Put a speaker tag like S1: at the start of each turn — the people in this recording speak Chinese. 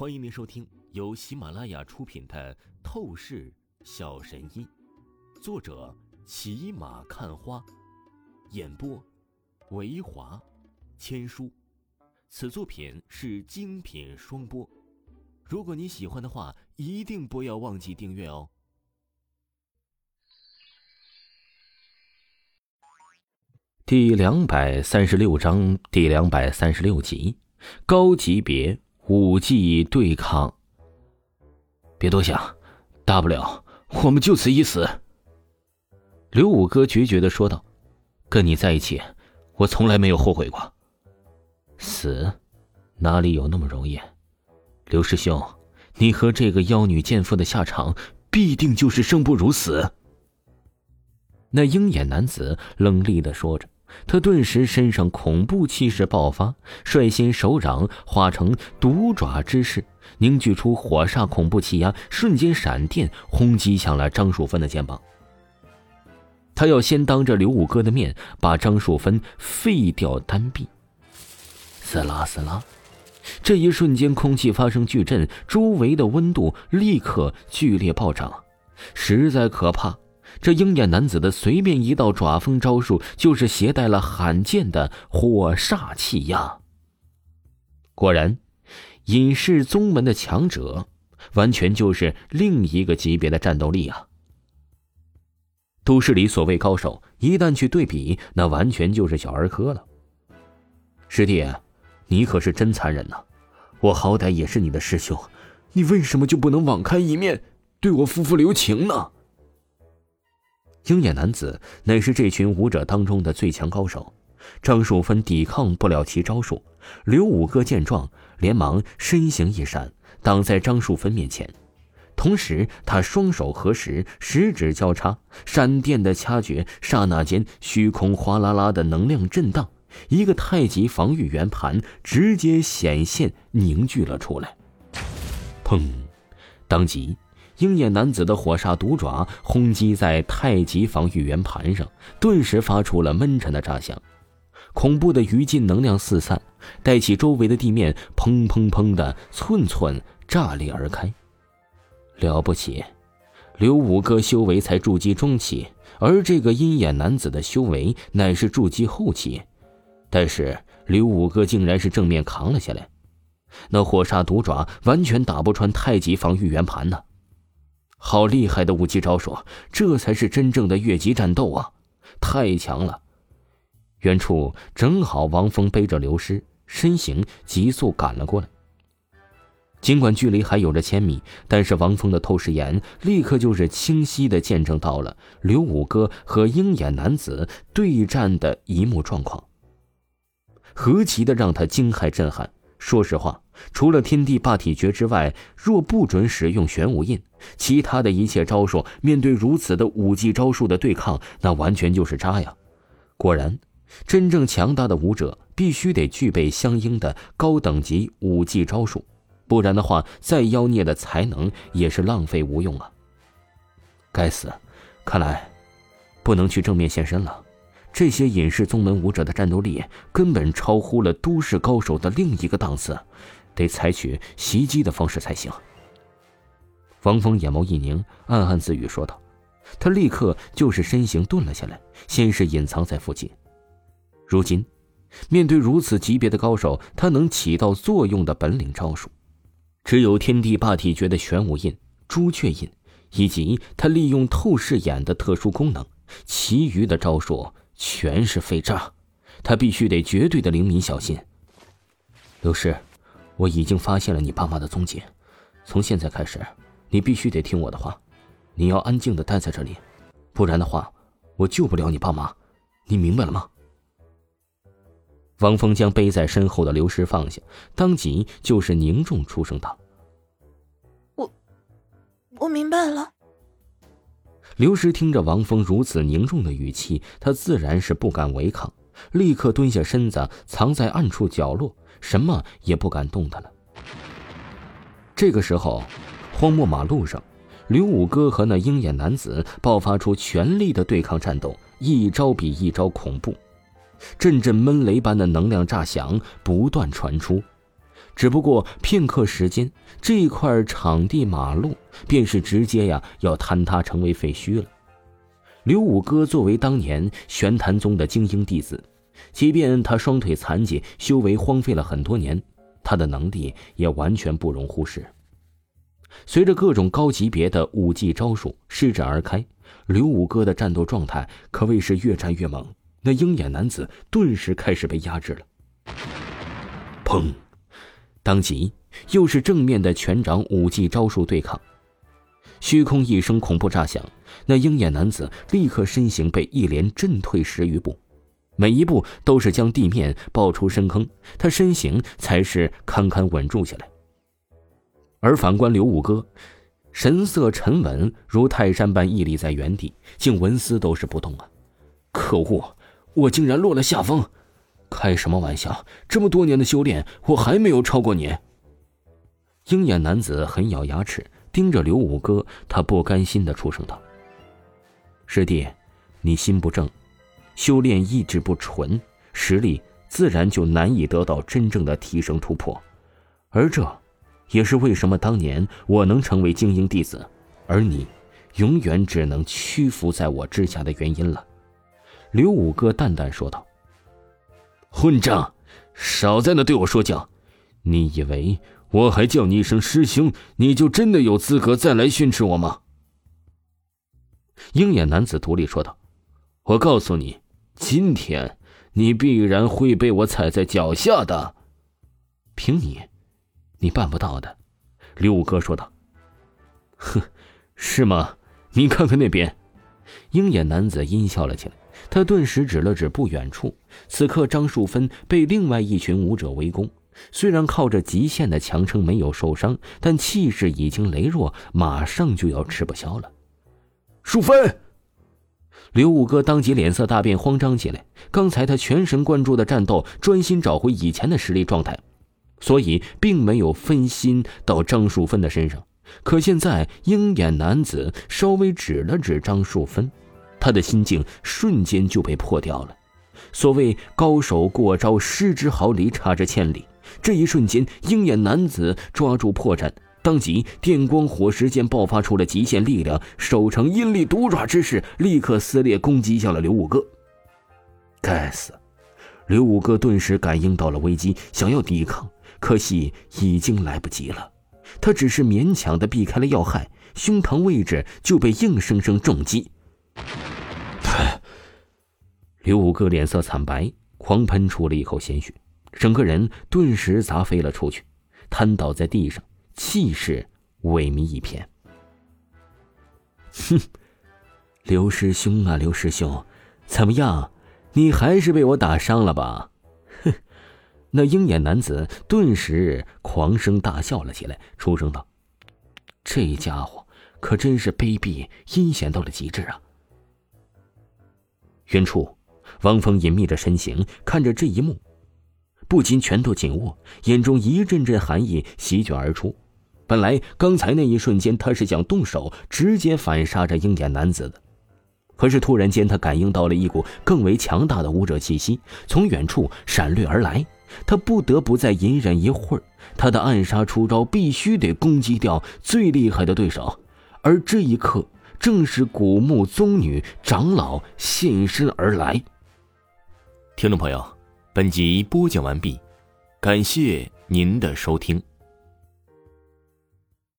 S1: 欢迎您收听由喜马拉雅出品的《透视小神医》，作者骑马看花，演播维华千书。此作品是精品双播。如果你喜欢的话，一定不要忘记订阅哦。第两百三十六章第两百三十六集，高级别武技对抗。别多想，大不了我们就此一死。刘五哥决绝的说道：“跟你在一起，我从来没有后悔过。死，哪里有那么容易？刘师兄，你和这个妖女贱妇的下场，必定就是生不如死。”那鹰眼男子冷厉的说着。他顿时身上恐怖气势爆发，率先手掌化成毒爪之势，凝聚出火煞恐怖气压，瞬间闪电轰击向了张淑芬的肩膀。他要先当着刘五哥的面把张淑芬废掉单臂。撕拉撕拉，这一瞬间空气发生巨震，周围的温度立刻剧烈暴涨，实在可怕。这鹰眼男子的随便一道爪风招数，就是携带了罕见的火煞气压。果然，隐世宗门的强者，完全就是另一个级别的战斗力啊！都市里所谓高手，一旦去对比，那完全就是小儿科了。师弟，你可是真残忍呐！我好歹也是你的师兄，你为什么就不能网开一面，对我夫妇留情呢？鹰眼男子乃是这群武者当中的最强高手，张淑芬抵抗不了其招数。刘五哥见状，连忙身形一闪，挡在张淑芬面前。同时，他双手合十，十指交叉，闪电的掐诀，刹那间，虚空哗啦啦的能量震荡，一个太极防御圆盘直接显现凝聚了出来。砰！当即。鹰眼男子的火煞毒爪轰击在太极防御圆盘上，顿时发出了闷沉的炸响，恐怖的余烬能量四散，带起周围的地面砰砰砰的寸寸炸裂而开。了不起，刘五哥修为才筑基中期，而这个鹰眼男子的修为乃是筑基后期，但是刘五哥竟然是正面扛了下来，那火煞毒爪完全打不穿太极防御圆盘呢。好厉害的武技招数，这才是真正的越级战斗啊！太强了。远处正好王峰背着刘师，身形急速赶了过来。尽管距离还有着千米，但是王峰的透视眼立刻就是清晰的见证到了刘五哥和鹰眼男子对战的一幕状况，何其的让他惊骇震撼！说实话。除了天地霸体诀之外，若不准使用玄武印，其他的一切招数，面对如此的武技招数的对抗，那完全就是渣呀！果然，真正强大的武者必须得具备相应的高等级武技招数，不然的话，再妖孽的才能也是浪费无用啊！该死，看来不能去正面现身了。这些隐世宗门武者的战斗力根本超乎了都市高手的另一个档次。得采取袭击的方式才行。王峰眼眸一凝，暗暗自语说道：“他立刻就是身形顿了下来，先是隐藏在附近。如今，面对如此级别的高手，他能起到作用的本领招数，只有天地霸体诀的玄武印、朱雀印，以及他利用透视眼的特殊功能。其余的招数全是废渣，他必须得绝对的灵敏小心。”刘师。我已经发现了你爸妈的踪迹，从现在开始，你必须得听我的话，你要安静的待在这里，不然的话，我救不了你爸妈，你明白了吗？王峰将背在身后的刘师放下，当即就是凝重出声道：“
S2: 我，我明白了。”
S1: 刘师听着王峰如此凝重的语气，他自然是不敢违抗，立刻蹲下身子，藏在暗处角落。什么也不敢动弹了。这个时候，荒漠马路上，刘五哥和那鹰眼男子爆发出全力的对抗战斗，一招比一招恐怖，阵阵闷雷般的能量炸响不断传出。只不过片刻时间，这块场地马路便是直接呀要坍塌成为废墟了。刘五哥作为当年玄坛宗的精英弟子，即便他双腿残疾，修为荒废了很多年，他的能力也完全不容忽视。随着各种高级别的武技招数施展而开，刘五哥的战斗状态可谓是越战越猛。那鹰眼男子顿时开始被压制了。砰！当即又是正面的拳掌武技招数对抗，虚空一声恐怖炸响，那鹰眼男子立刻身形被一连震退十余步，每一步都是将地面爆出深坑，他身形才是堪堪稳住下来。而反观刘五哥，神色沉稳如泰山般屹立在原地，竟纹丝都是不动啊！可恶，我竟然落了下风！开什么玩笑！这么多年的修炼，我还没有超过你。鹰眼男子狠咬牙齿，盯着刘五哥，他不甘心的出声道：“师弟，你心不正，修炼意志不纯，实力自然就难以得到真正的提升突破。而这，也是为什么当年我能成为精英弟子，而你，永远只能屈服在我之下的原因了。”刘五哥淡淡说道。混账！少在那对我说教！你以为我还叫你一声师兄，你就真的有资格再来训斥我吗？鹰眼男子独立说道：“我告诉你，今天你必然会被我踩在脚下的。凭你，你办不到的。”刘五哥说道。“哼，是吗？你看看那边。”鹰眼男子阴笑了起来。他顿时指了指不远处，此刻张树芬被另外一群武者围攻，虽然靠着极限的强撑没有受伤，但气势已经羸弱，马上就要吃不消了。
S3: 淑芬，
S1: 刘五哥当即脸色大变，慌张起来。刚才他全神贯注的战斗，专心找回以前的实力状态，所以并没有分心到张淑芬的身上。可现在鹰眼男子稍微指了指张淑芬。他的心境瞬间就被破掉了。所谓高手过招，失之毫厘，差之千里。这一瞬间，鹰眼男子抓住破绽，当即电光火石间爆发出了极限力量，手成阴力毒爪之势，立刻撕裂攻击向了刘五哥。该死！刘五哥顿时感应到了危机，想要抵抗，可惜已经来不及了。他只是勉强的避开了要害，胸膛位置就被硬生生重击。刘五哥脸色惨白，狂喷出了一口鲜血，整个人顿时砸飞了出去，瘫倒在地上，气势萎靡一片。哼，刘师兄啊，刘师兄，怎么样？你还是被我打伤了吧？哼！那鹰眼男子顿时狂声大笑了起来，出声道：“这家伙可真是卑鄙阴险到了极致啊！”远处。汪峰隐秘着身形，看着这一幕，不禁拳头紧握，眼中一阵阵寒意席卷而出。本来刚才那一瞬间，他是想动手直接反杀这鹰眼男子的，可是突然间，他感应到了一股更为强大的武者气息从远处闪掠而来，他不得不再隐忍一会儿。他的暗杀出招必须得攻击掉最厉害的对手，而这一刻，正是古墓宗女长老现身而来。
S3: 听众朋友，本集播讲完毕，感谢您的收听。